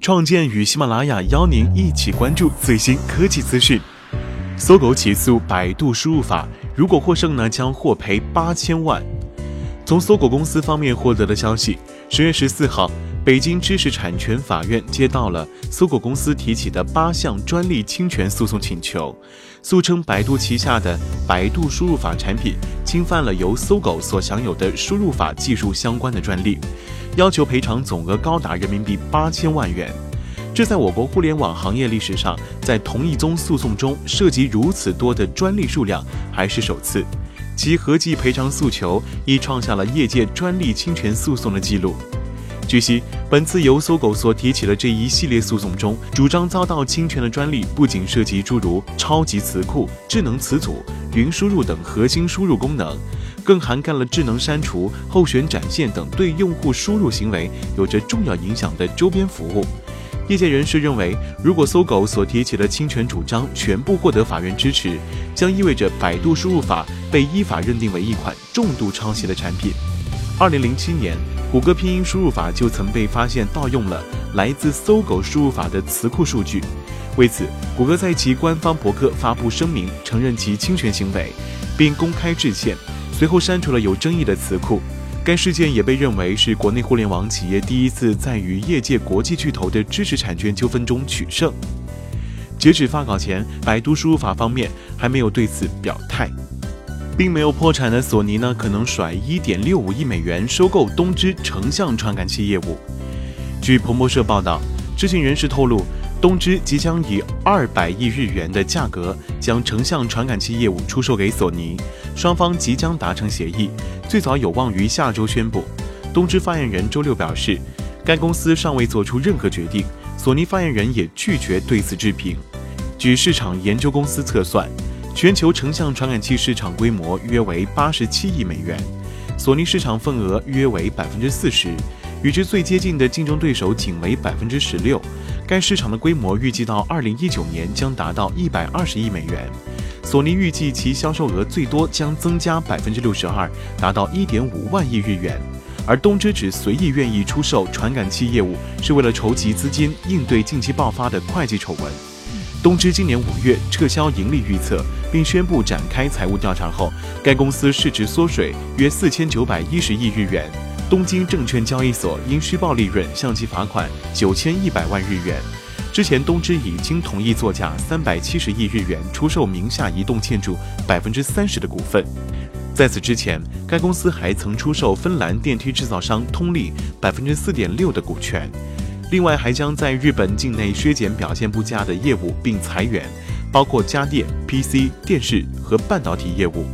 创建与喜马拉雅邀您一起关注最新科技资讯。搜狗起诉百度输入法，如果获胜呢，将获赔八千万。从搜狗公司方面获得的消息，十月十四号，北京知识产权法院接到了搜狗公司提起的八项专利侵权诉讼请求，诉称百度旗下的百度输入法产品侵犯了由搜狗所享有的输入法技术相关的专利。要求赔偿总额高达人民币八千万元，这在我国互联网行业历史上，在同一宗诉讼中涉及如此多的专利数量还是首次，其合计赔偿诉求亦创下了业界专利侵权诉讼的记录。据悉，本次由搜狗所提起的这一系列诉讼中，主张遭到侵权的专利不仅涉及诸如超级词库、智能词组、云输入等核心输入功能。更涵盖了智能删除、后选展现等对用户输入行为有着重要影响的周边服务。业界人士认为，如果搜狗所提起的侵权主张全部获得法院支持，将意味着百度输入法被依法认定为一款重度抄袭的产品。二零零七年，谷歌拼音输入法就曾被发现盗用了来自搜狗输入法的词库数据。为此，谷歌在其官方博客发布声明，承认其侵权行为，并公开致歉。随后删除了有争议的词库，该事件也被认为是国内互联网企业第一次在与业界国际巨头的知识产权纠纷中取胜。截止发稿前，百度输入法方面还没有对此表态，并没有破产的索尼呢，可能甩一点六五亿美元收购东芝成像传感器业务。据彭博社报道，知情人士透露。东芝即将以二百亿日元的价格将成像传感器业务出售给索尼，双方即将达成协议，最早有望于下周宣布。东芝发言人周六表示，该公司尚未做出任何决定，索尼发言人也拒绝对此置评。据市场研究公司测算，全球成像传感器市场规模约为八十七亿美元，索尼市场份额约为百分之四十。与之最接近的竞争对手仅为百分之十六，该市场的规模预计到二零一九年将达到一百二十亿美元。索尼预计其销售额最多将增加百分之六十二，达到一点五万亿日元。而东芝只随意愿意出售传感器业务，是为了筹集资金应对近期爆发的会计丑闻。东芝今年五月撤销盈利预测，并宣布展开财务调查后，该公司市值缩水约四千九百一十亿日元。东京证券交易所因虚报利润向其罚款九千一百万日元。之前，东芝已经同意作价三百七十亿日元出售名下移动建筑百分之三十的股份。在此之前，该公司还曾出售芬兰电梯制造商通力百分之四点六的股权。另外，还将在日本境内削减表现不佳的业务并裁员，包括家电、PC、电视和半导体业务。